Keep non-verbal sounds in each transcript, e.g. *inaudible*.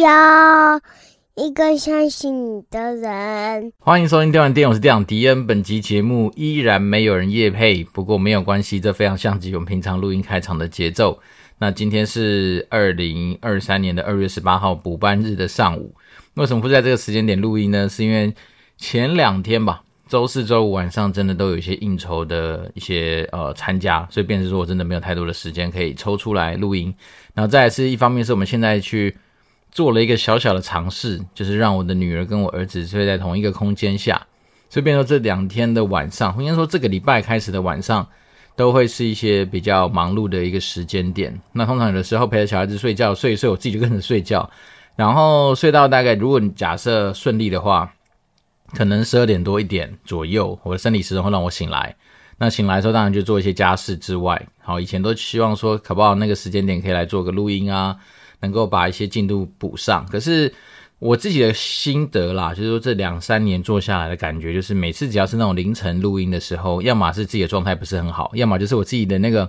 要一个相信你的人。欢迎收听电玩店，我是店长迪恩。本集节目依然没有人夜配，不过没有关系，这非常像极我们平常录音开场的节奏。那今天是二零二三年的二月十八号补班日的上午。为什么不在这个时间点录音呢？是因为前两天吧，周四、周五晚上真的都有一些应酬的一些呃参加，所以变成说我真的没有太多的时间可以抽出来录音。然后再来是一方面是我们现在去做了一个小小的尝试，就是让我的女儿跟我儿子睡在同一个空间下，所以变成这两天的晚上，应该说这个礼拜开始的晚上。都会是一些比较忙碌的一个时间点。那通常有的时候陪着小孩子睡觉，睡一睡，我自己就跟着睡觉，然后睡到大概，如果你假设顺利的话，可能十二点多一点左右，我的生理时钟会让我醒来。那醒来的时候，当然就做一些家事之外，好，以前都希望说，可不好那个时间点可以来做个录音啊，能够把一些进度补上。可是。我自己的心得啦，就是说这两三年做下来的感觉，就是每次只要是那种凌晨录音的时候，要么是自己的状态不是很好，要么就是我自己的那个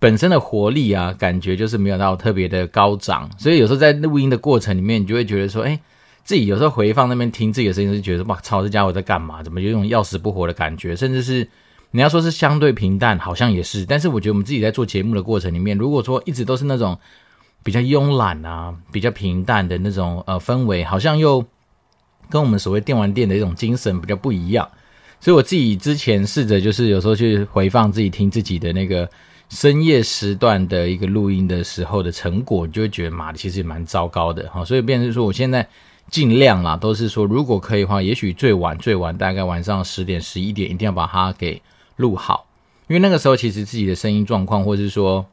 本身的活力啊，感觉就是没有到特别的高涨。所以有时候在录音的过程里面，你就会觉得说，哎，自己有时候回放那边听自己的声音，就觉得哇操，这家伙在干嘛？怎么有种要死不活的感觉？甚至是你要说是相对平淡，好像也是。但是我觉得我们自己在做节目的过程里面，如果说一直都是那种。比较慵懒啊，比较平淡的那种呃氛围，好像又跟我们所谓电玩店的一种精神比较不一样。所以我自己之前试着就是有时候去回放自己听自己的那个深夜时段的一个录音的时候的成果，就会觉得妈的，其实蛮糟糕的哈。所以变成说，我现在尽量啦，都是说如果可以的话，也许最晚最晚大概晚上十点十一点，一定要把它给录好，因为那个时候其实自己的声音状况，或者是说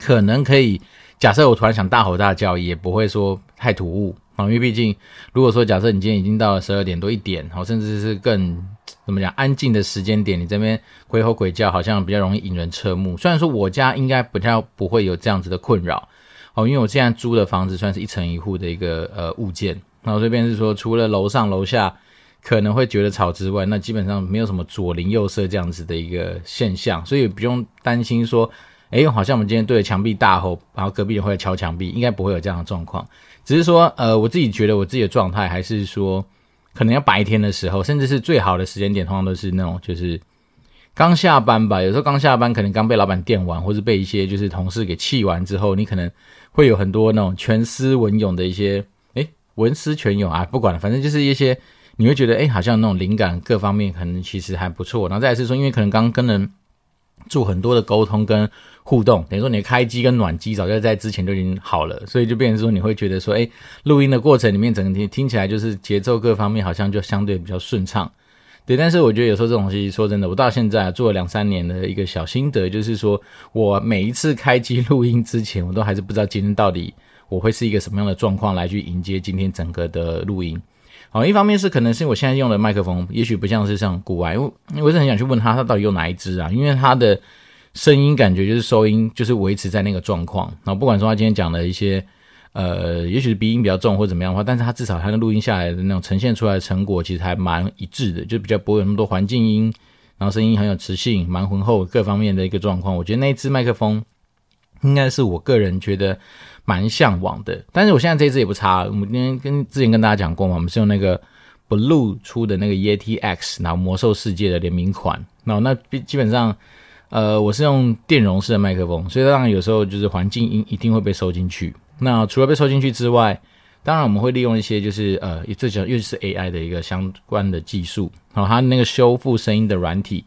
可能可以。假设我突然想大吼大叫，也不会说太突兀啊，因为毕竟如果说假设你今天已经到了十二点多一点，好，甚至是更怎么讲安静的时间点，你这边鬼吼鬼叫，好像比较容易引人侧目。虽然说我家应该不太不会有这样子的困扰，哦，因为我现在租的房子算是一层一户的一个呃物件，那我这边是说除了楼上楼下可能会觉得吵之外，那基本上没有什么左邻右舍这样子的一个现象，所以不用担心说。哎，好像我们今天对着墙壁大吼，然后隔壁人会敲墙壁，应该不会有这样的状况。只是说，呃，我自己觉得我自己的状态还是说，可能要白天的时候，甚至是最好的时间点，通常都是那种就是刚下班吧。有时候刚下班，可能刚被老板电完，或是被一些就是同事给气完之后，你可能会有很多那种全思文勇的一些，哎，文思泉涌啊，不管了，反正就是一些你会觉得，哎，好像那种灵感各方面可能其实还不错。然后再是说，因为可能刚跟人做很多的沟通跟。互动等于说你的开机跟暖机早就在之前就已经好了，所以就变成说你会觉得说，哎，录音的过程里面整个听听起来就是节奏各方面好像就相对比较顺畅，对。但是我觉得有时候这种东西说真的，我到现在做了两三年的一个小心得，就是说我每一次开机录音之前，我都还是不知道今天到底我会是一个什么样的状况来去迎接今天整个的录音。好，一方面是可能是我现在用的麦克风，也许不像是像国外，因为我是很想去问他，他到底用哪一支啊？因为他的。声音感觉就是收音，就是维持在那个状况。然后不管说他今天讲的一些，呃，也许是鼻音比较重或怎么样的话，但是他至少他的录音下来的那种呈现出来的成果，其实还蛮一致的，就比较不会有那么多环境音，然后声音很有磁性，蛮浑厚各方面的一个状况。我觉得那一支麦克风应该是我个人觉得蛮向往的。但是我现在这支也不差，我们今天跟之前跟大家讲过嘛，我们是用那个 Blue 出的那个 Yeti X，然后魔兽世界的联名款，然后那基本上。呃，我是用电容式的麦克风，所以当然有时候就是环境音一定会被收进去。那除了被收进去之外，当然我们会利用一些就是呃，最主要又是 AI 的一个相关的技术，然后它那个修复声音的软体。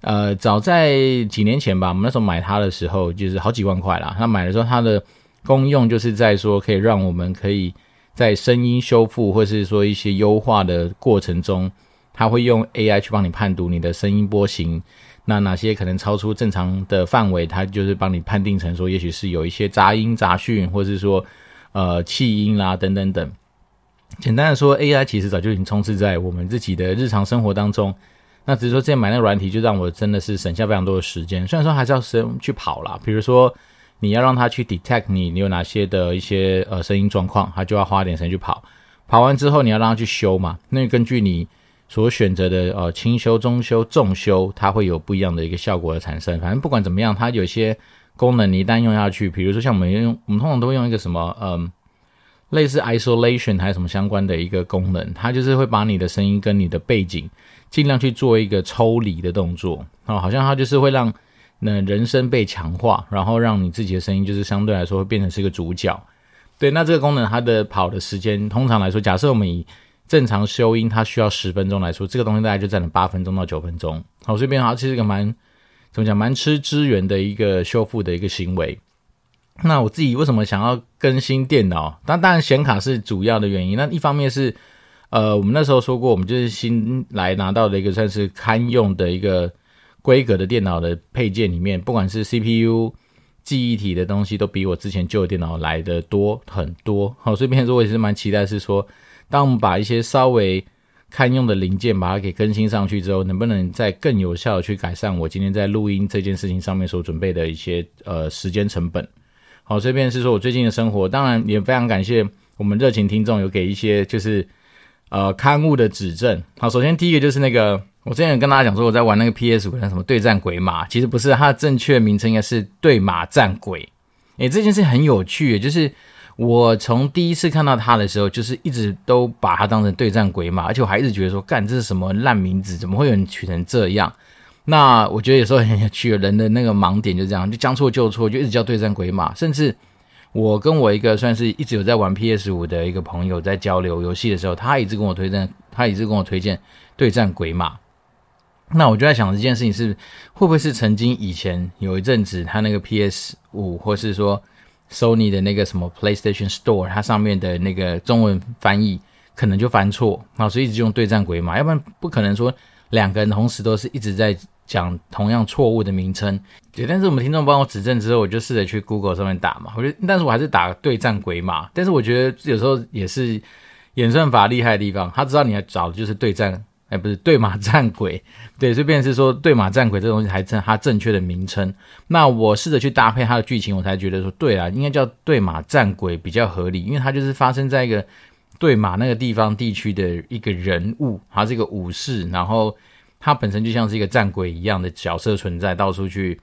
呃，早在几年前吧，我们那时候买它的时候就是好几万块啦。那买的时候它的功用就是在说可以让我们可以在声音修复或是说一些优化的过程中，它会用 AI 去帮你判读你的声音波形。那哪些可能超出正常的范围，它就是帮你判定成说，也许是有一些杂音杂讯，或者是说，呃，气音啦等等等。简单的说，AI 其实早就已经充斥在我们自己的日常生活当中。那只是说，之前买那个软体，就让我真的是省下非常多的时间。虽然说还是要声去跑啦，比如说你要让它去 detect 你你有哪些的一些呃声音状况，它就要花点时间去跑。跑完之后，你要让它去修嘛，那根据你。所选择的呃轻修、中修、重修，它会有不一样的一个效果的产生。反正不管怎么样，它有些功能，你一旦用下去，比如说像我们用，我们通常都会用一个什么，嗯，类似 isolation 还是什么相关的一个功能，它就是会把你的声音跟你的背景尽量去做一个抽离的动作，啊，好像它就是会让那人声被强化，然后让你自己的声音就是相对来说会变成是一个主角。对，那这个功能它的跑的时间，通常来说，假设我们以正常修音它需要十分钟来说，这个东西大概就占了八分钟到九分钟。好，这边好其实一个蛮。怎么讲？蛮吃资源的一个修复的一个行为。那我自己为什么想要更新电脑？当当然显卡是主要的原因。那一方面是，呃，我们那时候说过，我们就是新来拿到的一个算是堪用的一个规格的电脑的配件里面，不管是 CPU、记忆体的东西，都比我之前旧电脑来的多很多。好，所以变成说我也是蛮期待，是说当我们把一些稍微堪用的零件把它给更新上去之后，能不能再更有效的去改善我今天在录音这件事情上面所准备的一些呃时间成本？好，这边是说我最近的生活，当然也非常感谢我们热情听众有给一些就是呃刊物的指正。好，首先第一个就是那个我之前有跟大家讲说我在玩那个 P S 五的什么对战鬼马，其实不是，它的正确名称应该是对马战鬼。诶，这件事很有趣，就是。我从第一次看到他的时候，就是一直都把他当成对战鬼马，而且我还一直觉得说，干，这是什么烂名字？怎么会有人取成这样？那我觉得有时候很有趣，人的那个盲点就这样，就将错就错，就一直叫对战鬼马。甚至我跟我一个算是一直有在玩 PS 五的一个朋友在交流游戏的时候，他一直跟我推荐，他一直跟我推荐对战鬼马。那我就在想这件事情是会不会是曾经以前有一阵子他那个 PS 五，或是说。Sony 的那个什么 PlayStation Store，它上面的那个中文翻译可能就翻错，啊，所以一直用对战鬼马，要不然不可能说两个人同时都是一直在讲同样错误的名称。对，但是我们听众帮我指正之后，我就试着去 Google 上面打嘛，我觉得，但是我还是打对战鬼马，但是我觉得有时候也是演算法厉害的地方，他知道你要找的就是对战。哎，不是对马战鬼，对，这边是说对马战鬼这东西还正它正确的名称。那我试着去搭配它的剧情，我才觉得说，对啊，应该叫对马战鬼比较合理，因为它就是发生在一个对马那个地方地区的一个人物，他是一个武士，然后他本身就像是一个战鬼一样的角色存在，到处去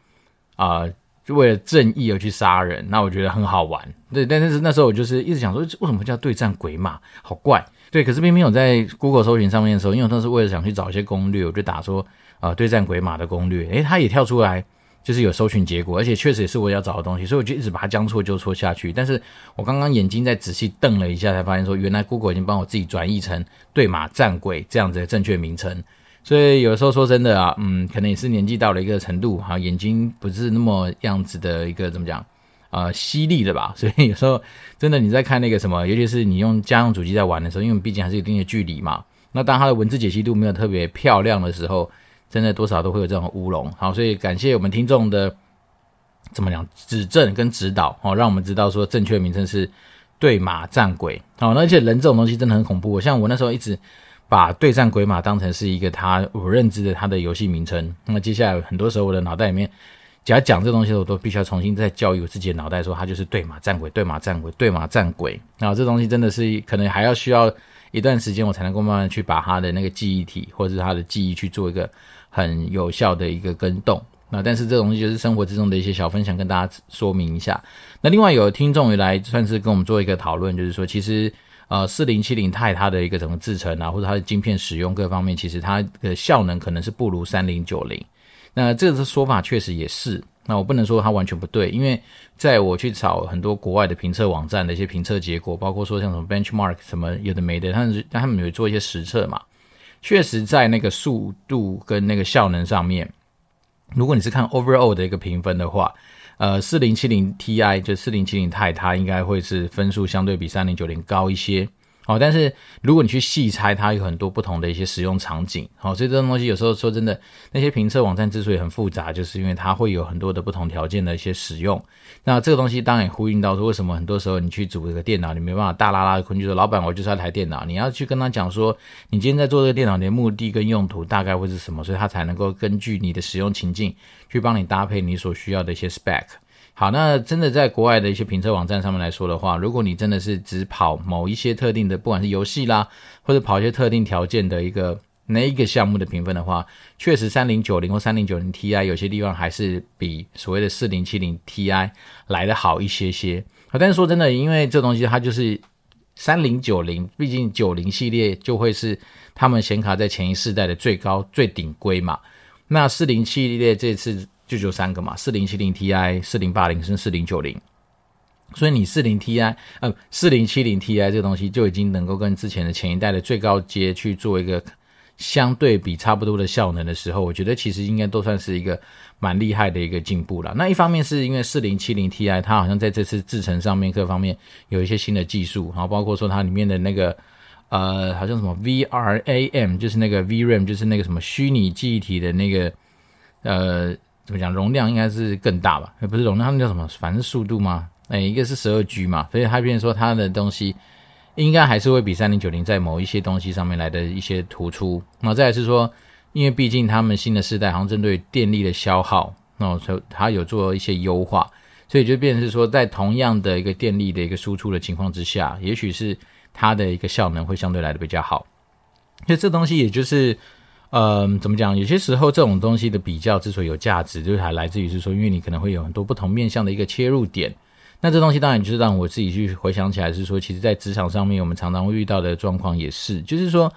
啊、就为了正义而去杀人。那我觉得很好玩，对，但是那时候我就是一直想说，为什么叫对战鬼马，好怪。对，可是偏偏我在 Google 搜寻上面的时候，因为我当时为了想去找一些攻略，我就打说啊、呃、对战鬼马的攻略，诶，它也跳出来，就是有搜寻结果，而且确实也是我要找的东西，所以我就一直把它将错就错下去。但是我刚刚眼睛再仔细瞪了一下，才发现说原来 Google 已经帮我自己转译成对马战鬼这样子的正确名称。所以有时候说真的啊，嗯，可能也是年纪到了一个程度，哈，眼睛不是那么样子的一个怎么讲？呃，犀利的吧，所以有时候真的你在看那个什么，尤其是你用家用主机在玩的时候，因为毕竟还是有一定的距离嘛。那当它的文字解析度没有特别漂亮的时候，真的多少都会有这种乌龙。好，所以感谢我们听众的怎么讲指正跟指导，好，让我们知道说正确的名称是对马战鬼。好，那而且人这种东西真的很恐怖，像我那时候一直把对战鬼马当成是一个他我认知的他的游戏名称。那么接下来很多时候我的脑袋里面。只要讲这东西，我都必须要重新再教育我自己的脑袋，说它就是对马战鬼，对马战鬼，对马战鬼。然后这东西真的是可能还要需要一段时间，我才能够慢慢去把它的那个记忆体或者是它的记忆去做一个很有效的一个跟动。那但是这东西就是生活之中的一些小分享，跟大家说明一下。那另外有听众也来算是跟我们做一个讨论，就是说其实呃四零七零钛它的一个整个制程啊，或者它的晶片使用各方面，其实它的效能可能是不如三零九零。那这个说法确实也是，那我不能说它完全不对，因为在我去找很多国外的评测网站的一些评测结果，包括说像什么 benchmark 什么有的没的，他们他们有做一些实测嘛，确实在那个速度跟那个效能上面，如果你是看 overall 的一个评分的话，呃，四零七零 Ti 就四零七零钛，它应该会是分数相对比三零九零高一些。好，但是如果你去细拆，它有很多不同的一些使用场景。好，所以这种东西有时候说真的，那些评测网站之所以很复杂，就是因为它会有很多的不同条件的一些使用。那这个东西当然也呼应到说，为什么很多时候你去组一个电脑，你没办法大拉拉的就说老板，我就是要台电脑。你要去跟他讲说，你今天在做这个电脑的目的跟用途大概会是什么，所以他才能够根据你的使用情境去帮你搭配你所需要的一些 spec。好，那真的在国外的一些评测网站上面来说的话，如果你真的是只跑某一些特定的，不管是游戏啦，或者跑一些特定条件的一个那一个项目的评分的话，确实三零九零或三零九零 Ti 有些地方还是比所谓的四零七零 Ti 来得好一些些。但是说真的，因为这东西它就是三零九零，毕竟九零系列就会是他们显卡在前一世代的最高最顶规嘛。那四零系列这次就只有三个嘛，四零七零 Ti、四零八零跟四零九零。所以你四零 Ti，呃，四零七零 Ti 这个东西就已经能够跟之前的前一代的最高阶去做一个相对比差不多的效能的时候，我觉得其实应该都算是一个蛮厉害的一个进步了。那一方面是因为四零七零 Ti 它好像在这次制程上面各方面有一些新的技术，然后包括说它里面的那个呃，好像什么 VRAM，就是那个 VRAM，就是那个什么虚拟记忆体的那个呃，怎么讲，容量应该是更大吧？不是容量，它那叫什么？反正速度吗？哎，一个是十二 G 嘛，所以它变成说它的东西应该还是会比三零九零在某一些东西上面来的一些突出。那再是说，因为毕竟他们新的世代好像针对电力的消耗，那所以它有做一些优化，所以就变成是说，在同样的一个电力的一个输出的情况之下，也许是它的一个效能会相对来的比较好。所以这东西也就是，呃，怎么讲？有些时候这种东西的比较之所以有价值，就是还来自于是说，因为你可能会有很多不同面向的一个切入点。那这东西当然就是让我自己去回想起来，是说，其实，在职场上面，我们常常会遇到的状况也是，就是说，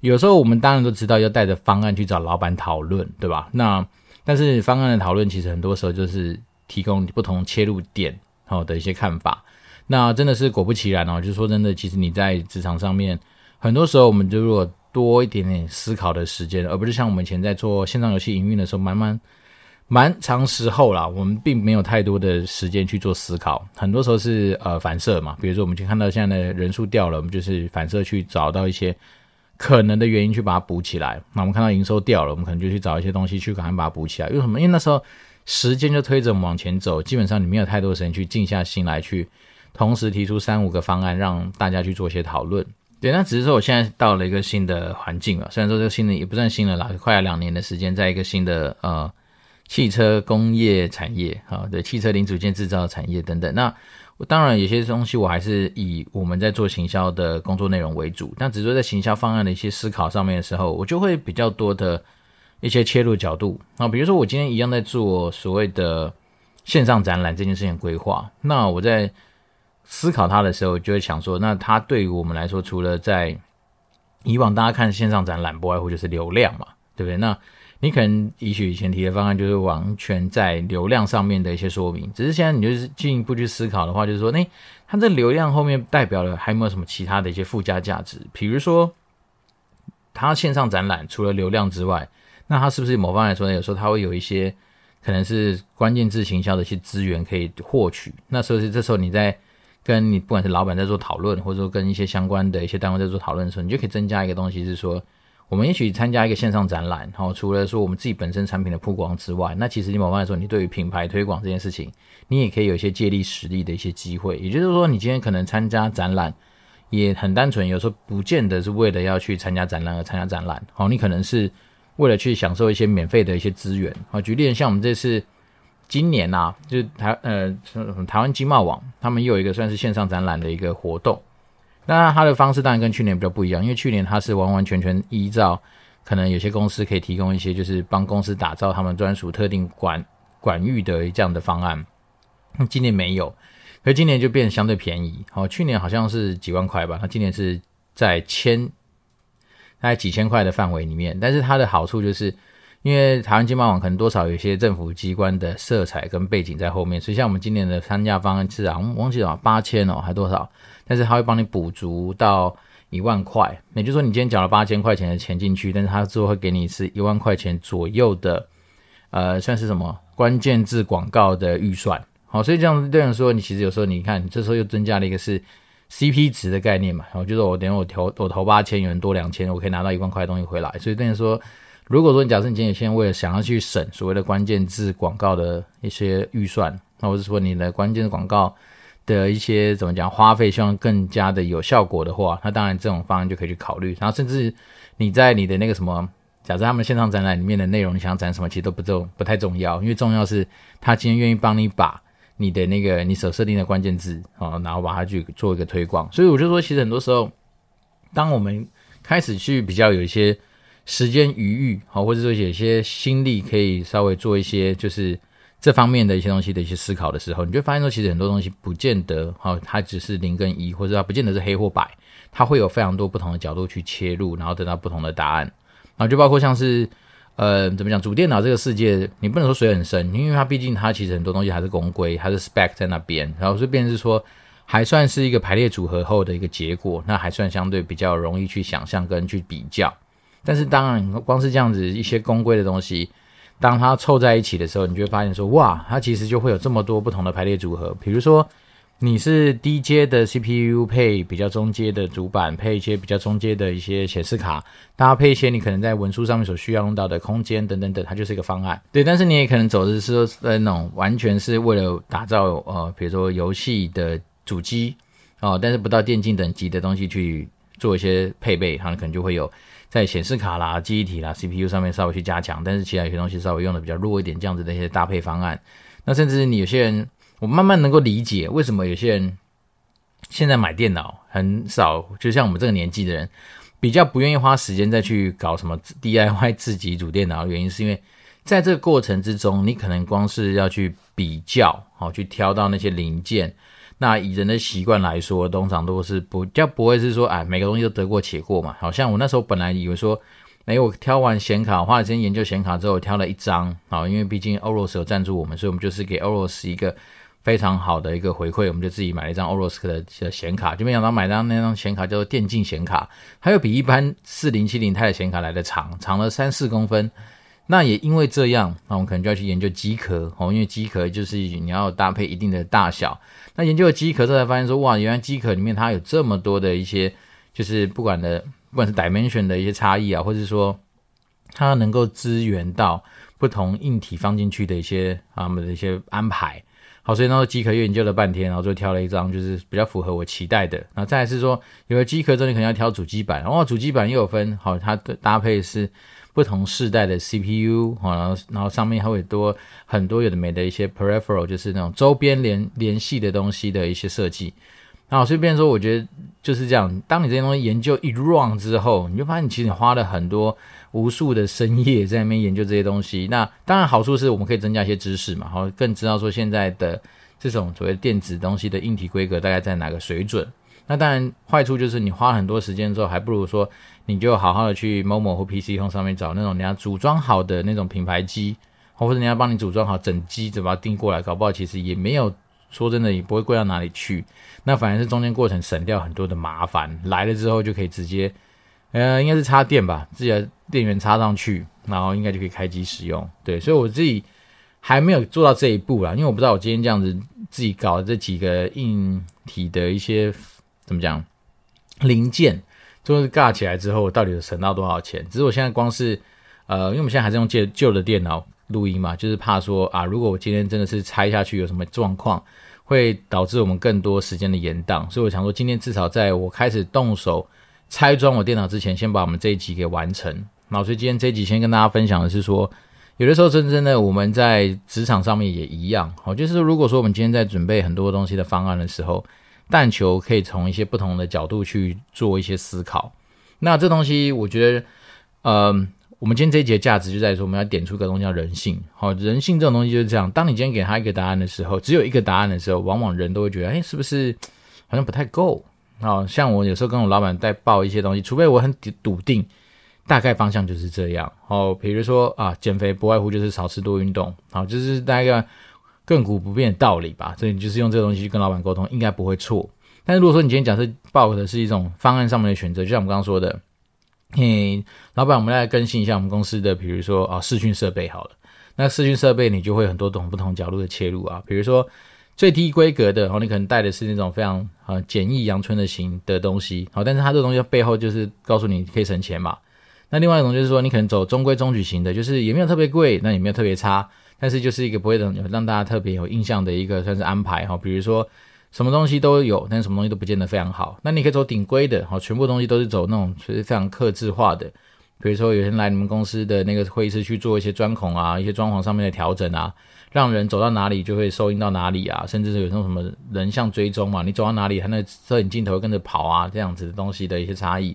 有时候我们当然都知道要带着方案去找老板讨论，对吧？那但是方案的讨论，其实很多时候就是提供不同切入点好的一些看法。那真的是果不其然哦，就是说真的，其实你在职场上面，很多时候我们就如果多一点点思考的时间，而不是像我们以前在做线上游戏营运的时候，慢慢。蛮长时候啦，我们并没有太多的时间去做思考，很多时候是呃反射嘛，比如说我们去看到现在的人数掉了，我们就是反射去找到一些可能的原因去把它补起来。那我们看到营收掉了，我们可能就去找一些东西去赶快把它补起来。为什么？因为那时候时间就推着我们往前走，基本上你没有太多的时间去静下心来去同时提出三五个方案让大家去做一些讨论。对，那只是说我现在到了一个新的环境了，虽然说这个新的也不算新的啦，快要两年的时间，在一个新的呃。汽车工业产业，啊，对，汽车零组件制造产业等等。那当然有些东西我还是以我们在做行销的工作内容为主，但只是说在行销方案的一些思考上面的时候，我就会比较多的一些切入角度。那比如说我今天一样在做所谓的线上展览这件事情规划，那我在思考它的时候，就会想说，那它对于我们来说，除了在以往大家看线上展览，不外乎就是流量嘛，对不对？那你可能也许以前提的方案就是完全在流量上面的一些说明，只是现在你就是进一步去思考的话，就是说，诶，它这流量后面代表了还有没有什么其他的一些附加价值？比如说，它线上展览除了流量之外，那它是不是某方来说呢，有时候它会有一些可能是关键字行销的一些资源可以获取？那所以这时候你在跟你不管是老板在做讨论，或者说跟一些相关的一些单位在做讨论的时候，你就可以增加一个东西，是说。我们一起参加一个线上展览，好，除了说我们自己本身产品的曝光之外，那其实你某方面来说，你对于品牌推广这件事情，你也可以有一些借力使力的一些机会。也就是说，你今天可能参加展览，也很单纯，有时候不见得是为了要去参加展览而参加展览，好，你可能是为了去享受一些免费的一些资源。好，举例像我们这次今年啊，就台呃台湾经贸网，他们又有一个算是线上展览的一个活动。那它的方式当然跟去年比较不一样，因为去年它是完完全全依照可能有些公司可以提供一些，就是帮公司打造他们专属特定管管域的这样的方案。今年没有，所以今年就变得相对便宜。好，去年好像是几万块吧，那今年是在千大概几千块的范围里面。但是它的好处就是，因为台湾经贸网可能多少有些政府机关的色彩跟背景在后面，所以像我们今年的参加方案是啊，我们忘记了八千哦，还多少？但是他会帮你补足到一万块，也就是说你今天缴了八千块钱的钱进去，但是他最后会给你是一万块钱左右的，呃，算是什么关键字广告的预算。好，所以这样对人说，你其实有时候你看，这时候又增加了一个是 CP 值的概念嘛。然后就是我等于我投我投八千，有人多两千，我可以拿到一万块东西回来。所以等于说，如果说你假设你今天有些人为了想要去省所谓的关键字广告的一些预算，那或者说你的关键字广告。的一些怎么讲花费，希望更加的有效果的话，那当然这种方案就可以去考虑。然后甚至你在你的那个什么，假设他们线上展览里面的内容，你想展什么，其实都不重不太重要，因为重要是他今天愿意帮你把你的那个你所设定的关键字啊，然后把它去做一个推广。所以我就说，其实很多时候，当我们开始去比较有一些时间余裕，好，或者说有些心力可以稍微做一些就是这方面的一些东西的一些思考的时候，你就发现说，其实很多东西不见得，好，它只是零跟一，或者它不见得是黑或白，它会有非常多不同的角度去切入，然后得到不同的答案。然后就包括像是，呃，怎么讲，主电脑这个世界，你不能说水很深，因为它毕竟它其实很多东西还是公规，还是 spec 在那边，然后就变成是说。还算是一个排列组合后的一个结果，那还算相对比较容易去想象跟去比较。但是当然，光是这样子一些公规的东西，当它凑在一起的时候，你就会发现说，哇，它其实就会有这么多不同的排列组合。比如说，你是低阶的 CPU 配比较中阶的主板，配一些比较中阶的一些显示卡，搭配一些你可能在文书上面所需要用到的空间等等等，它就是一个方案。对，但是你也可能走的是那种完全是为了打造呃，比如说游戏的。主机哦，但是不到电竞等级的东西去做一些配备，它可能就会有在显示卡啦、记忆体啦、CPU 上面稍微去加强，但是其他有些东西稍微用的比较弱一点，这样子的一些搭配方案。那甚至你有些人，我慢慢能够理解为什么有些人现在买电脑很少，就像我们这个年纪的人，比较不愿意花时间再去搞什么 DIY 自己组电脑的原因，是因为在这个过程之中，你可能光是要去比较，好去挑到那些零件。那以人的习惯来说，通常都是不叫不会是说，哎，每个东西都得过且过嘛。好像我那时候本来以为说，哎，我挑完显卡，花了时间研究显卡之后，挑了一张，好，因为毕竟 Oros 有赞助我们，所以我们就是给 Oros 一个非常好的一个回馈，我们就自己买了一张 Oros 的的显卡，就没想到买张那张显卡叫做电竞显卡，它又比一般四零七零钛的显卡来的长，长了三四公分。那也因为这样，那我们可能就要去研究机壳哦，因为机壳就是你要搭配一定的大小。那研究了机壳之后才发现说，哇，原来机壳里面它有这么多的一些，就是不管的，不管是 dimension 的一些差异啊，或者是说它能够支援到不同硬体放进去的一些啊，我们的一些安排。好，所以那个机壳又研究了半天，然后就挑了一张就是比较符合我期待的。然后再来是说，有了机壳之后，你可能要挑主机板，然后主机板又有分，好，它的搭配是。不同世代的 CPU，然后然后上面还会多很多有的没的一些 peripheral，就是那种周边联联系的东西的一些设计。然后所以变说，我觉得就是这样。当你这些东西研究一 run 之后，你就发现你其实你花了很多无数的深夜在那边研究这些东西。那当然好处是我们可以增加一些知识嘛，然后更知道说现在的这种所谓电子东西的硬体规格大概在哪个水准。那当然坏处就是你花很多时间之后，还不如说。你就好好的去某某或 PC Home 上面找那种人家组装好的那种品牌机，或者人家帮你组装好整机，就把它订过来，搞不好其实也没有说真的也不会贵到哪里去。那反而是中间过程省掉很多的麻烦，来了之后就可以直接，呃，应该是插电吧，自己的电源插上去，然后应该就可以开机使用。对，所以我自己还没有做到这一步啦，因为我不知道我今天这样子自己搞的这几个硬体的一些怎么讲零件。就是尬起来之后，到底省到多少钱？只是我现在光是，呃，因为我们现在还是用旧旧的电脑录音嘛，就是怕说啊，如果我今天真的是拆下去有什么状况，会导致我们更多时间的延宕。所以我想说，今天至少在我开始动手拆装我电脑之前，先把我们这一集给完成。那所以今天这一集先跟大家分享的是说，有的时候真正的我们在职场上面也一样，好，就是如果说我们今天在准备很多东西的方案的时候。但求可以从一些不同的角度去做一些思考。那这东西，我觉得，呃，我们今天这一节价值就在于说，我们要点出个东西叫人性。好，人性这种东西就是这样。当你今天给他一个答案的时候，只有一个答案的时候，往往人都会觉得，哎，是不是好像不太够？好，像我有时候跟我老板在报一些东西，除非我很笃定，大概方向就是这样。好，比如说啊，减肥不外乎就是少吃多运动。好，就是大概。亘古不变的道理吧，所以你就是用这个东西去跟老板沟通，应该不会错。但是如果说你今天假设报的是一种方案上面的选择，就像我们刚刚说的，嘿，老板，我们来更新一下我们公司的，比如说啊，视讯设备好了。那视讯设备你就会很多种不同角度的切入啊，比如说最低规格的，然后你可能带的是那种非常啊简易阳春的型的东西，好，但是它这个东西背后就是告诉你可以省钱嘛。那另外一种就是说，你可能走中规中矩型的，就是也没有特别贵，那也没有特别差。但是就是一个不会让让大家特别有印象的一个算是安排哈，比如说什么东西都有，但是什么东西都不见得非常好。那你可以走顶规的哈，全部东西都是走那种就是非常克制化的。比如说有人来你们公司的那个会议室去做一些钻孔啊，一些装潢上面的调整啊，让人走到哪里就会收音到哪里啊，甚至是有那种什么人像追踪嘛，你走到哪里，他那摄影镜头跟着跑啊，这样子的东西的一些差异。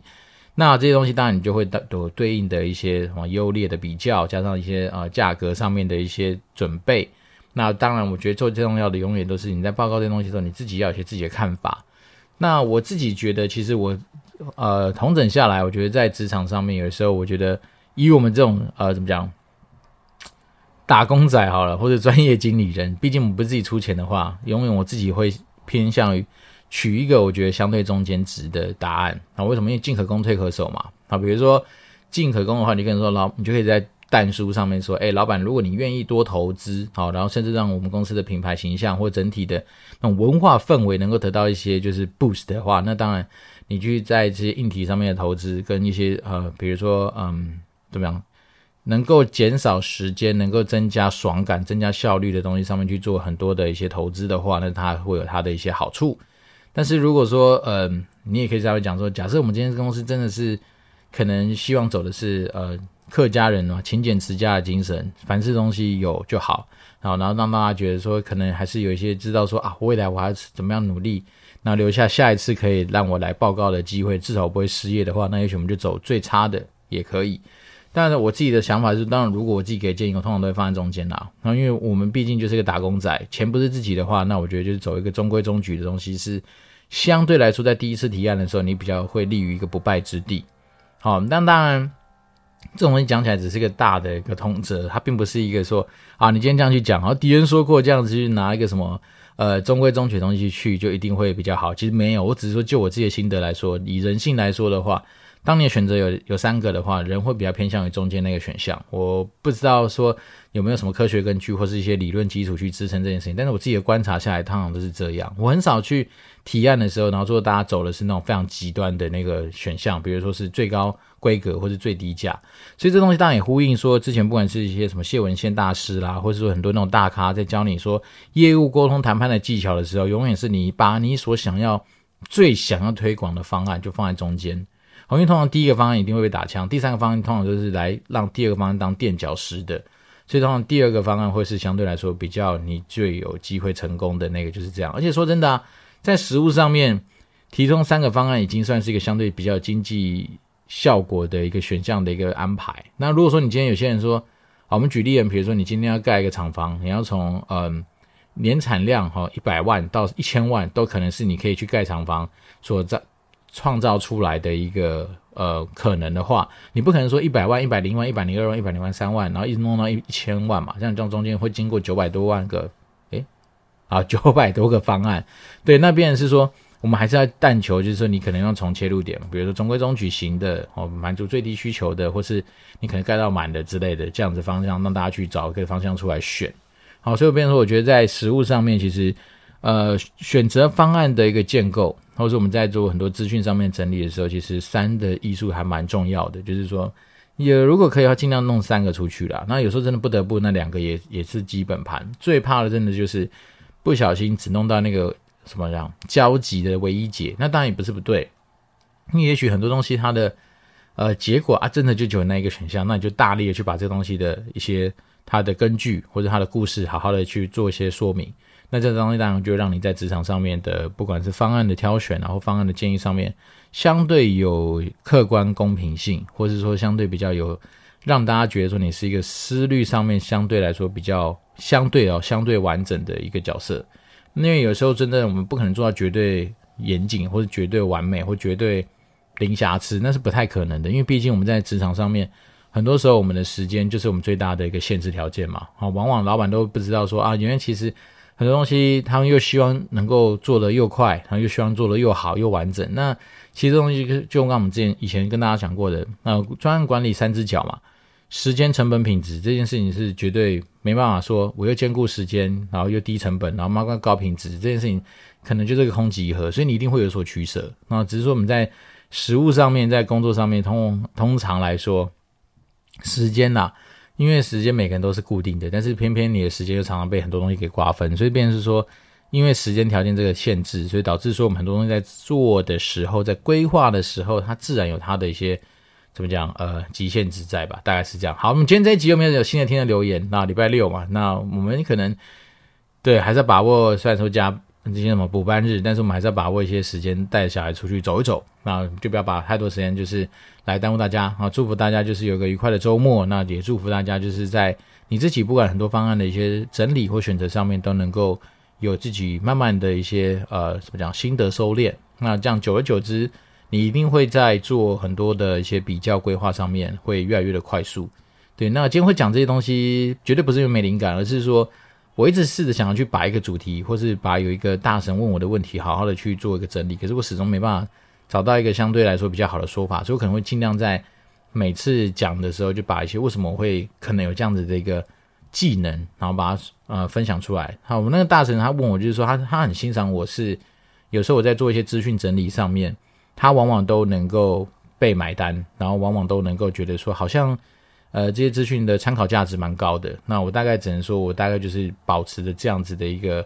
那这些东西当然你就会有对应的一些什么优劣的比较，加上一些呃价格上面的一些准备。那当然，我觉得做最重要的永远都是你在报告这些东西的时候，你自己要有些自己的看法。那我自己觉得，其实我呃统整下来，我觉得在职场上面，有时候我觉得以我们这种呃怎么讲打工仔好了，或者专业经理人，毕竟我们不是自己出钱的话，永远我自己会偏向于。取一个我觉得相对中间值的答案啊？为什么？因为进可攻退可守嘛。啊，比如说进可攻的话，你跟人说老，你就可以在但书上面说，哎，老板，如果你愿意多投资，好，然后甚至让我们公司的品牌形象或整体的那种文化氛围能够得到一些就是 boost 的话，那当然你去在这些硬体上面的投资跟一些呃，比如说嗯，怎么样，能够减少时间，能够增加爽感、增加效率的东西上面去做很多的一些投资的话，那它会有它的一些好处。但是如果说，嗯、你也可以稍微讲说，假设我们今天公司真的是可能希望走的是，呃，客家人嘛，勤俭持家的精神，凡事东西有就好，然后然后让大家觉得说，可能还是有一些知道说啊，未来我还是怎么样努力，那留下下一次可以让我来报告的机会，至少我不会失业的话，那也许我们就走最差的也可以。但是我自己的想法是，当然，如果我自己给建议，我通常都会放在中间啦。然后，因为我们毕竟就是个打工仔，钱不是自己的话，那我觉得就是走一个中规中矩的东西，是相对来说，在第一次提案的时候，你比较会立于一个不败之地。好，但当然，这种东西讲起来只是个大的一个通则，它并不是一个说啊，你今天这样去讲，然后敌人说过这样子去拿一个什么呃中规中矩的东西去，就一定会比较好。其实没有，我只是说就我自己的心得来说，以人性来说的话。当你的选择有有三个的话，人会比较偏向于中间那个选项。我不知道说有没有什么科学根据或是一些理论基础去支撑这件事情，但是我自己的观察下来，通常都是这样。我很少去提案的时候，然后说大家走的是那种非常极端的那个选项，比如说是最高规格或是最低价。所以这东西当然也呼应说，之前不管是一些什么谢文宪大师啦，或者说很多那种大咖在教你说业务沟通谈判的技巧的时候，永远是你把你所想要最想要推广的方案就放在中间。因为通常第一个方案一定会被打枪，第三个方案通常就是来让第二个方案当垫脚石的，所以通常第二个方案会是相对来说比较你最有机会成功的那个，就是这样。而且说真的啊，在实物上面提供三个方案已经算是一个相对比较经济效果的一个选项的一个安排。那如果说你今天有些人说，好，我们举例，比如说你今天要盖一个厂房，你要从嗯年产量哈一百万到一千万都可能是你可以去盖厂房所在。创造出来的一个呃可能的话，你不可能说一百万、一百零万、一百零二万、一百零万三万，然后一直弄到一千万嘛？像这样中间会经过九百多万个，诶，啊 *laughs* 九百多个方案，对，那变是说我们还是要但求，就是说你可能要从切入点，比如说中规中矩型的哦，满足最低需求的，或是你可能盖到满的之类的这样子方向，让大家去找一个方向出来选。好，所以变成说，我觉得在实物上面，其实呃选择方案的一个建构。或者是我们在做很多资讯上面整理的时候，其实三的艺术还蛮重要的。就是说，也如果可以的话，尽量弄三个出去啦。那有时候真的不得不，那两个也也是基本盘。最怕的真的就是不小心只弄到那个什么样交集的唯一解。那当然也不是不对，你也许很多东西它的呃结果啊，真的就只有那一个选项，那你就大力的去把这东西的一些它的根据或者它的故事，好好的去做一些说明。那这东西当然就让你在职场上面的，不管是方案的挑选，然后方案的建议上面，相对有客观公平性，或者说相对比较有让大家觉得说你是一个思虑上面相对来说比较相对哦相对完整的一个角色。因为有时候真的我们不可能做到绝对严谨，或者绝对完美，或绝对零瑕疵，那是不太可能的。因为毕竟我们在职场上面，很多时候我们的时间就是我们最大的一个限制条件嘛。啊，往往老板都不知道说啊，原来其实。很多东西，他们又希望能够做得又快，然后又希望做得又好又完整。那其实这东西就跟我们之前以前跟大家讲过的，那专案管理三只脚嘛，时间、成本、品质这件事情是绝对没办法说，我又兼顾时间，然后又低成本，然后慢慢高品质这件事情，可能就是个空集合，所以你一定会有所取舍。那只是说我们在实物上面，在工作上面，通通常来说，时间呐、因为时间每个人都是固定的，但是偏偏你的时间又常常被很多东西给瓜分，所以变成是说，因为时间条件这个限制，所以导致说我们很多东西在做的时候，在规划的时候，它自然有它的一些怎么讲呃极限之在吧，大概是这样。好，我们今天这一集有没有有新的听的留言？那礼拜六嘛，那我们可能对还是要把握，虽然说加这些什么补班日，但是我们还是要把握一些时间带小孩出去走一走，那就不要把太多时间就是来耽误大家啊！祝福大家就是有个愉快的周末，那也祝福大家就是在你自己不管很多方案的一些整理或选择上面都能够有自己慢慢的一些呃怎么讲心得收敛，那这样久而久之，你一定会在做很多的一些比较规划上面会越来越的快速。对，那今天会讲这些东西，绝对不是因为没灵感，而是说我一直试着想要去把一个主题，或是把有一个大神问我的问题，好好的去做一个整理。可是我始终没办法找到一个相对来说比较好的说法，所以我可能会尽量在每次讲的时候，就把一些为什么我会可能有这样子的一个技能，然后把它呃分享出来。好，我们那个大神他问我，就是说他他很欣赏我是有时候我在做一些资讯整理上面，他往往都能够被买单，然后往往都能够觉得说好像。呃，这些资讯的参考价值蛮高的。那我大概只能说，我大概就是保持着这样子的一个，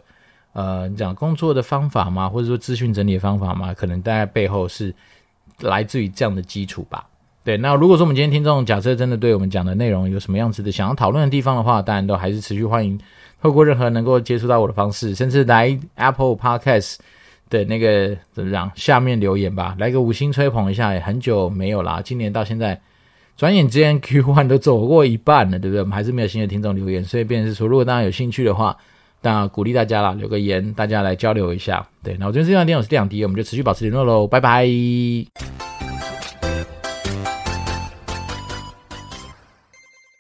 呃，你讲工作的方法嘛，或者说资讯整理的方法嘛，可能大概背后是来自于这样的基础吧。对，那如果说我们今天听众假设真的对我们讲的内容有什么样子的想要讨论的地方的话，当然都还是持续欢迎透过任何能够接触到我的方式，甚至来 Apple Podcast 的那个怎么讲下面留言吧，来个五星吹捧一下，也很久没有啦，今年到现在。转眼之间，*laughs* Q One 都走过一半了，对不对？我们还是没有新的听众留言，所以便是说，如果大家有兴趣的话，那鼓励大家啦，留个言，大家来交流一下。对，那我今天这段电我是电养迪，我们就持续保持联络喽，拜拜。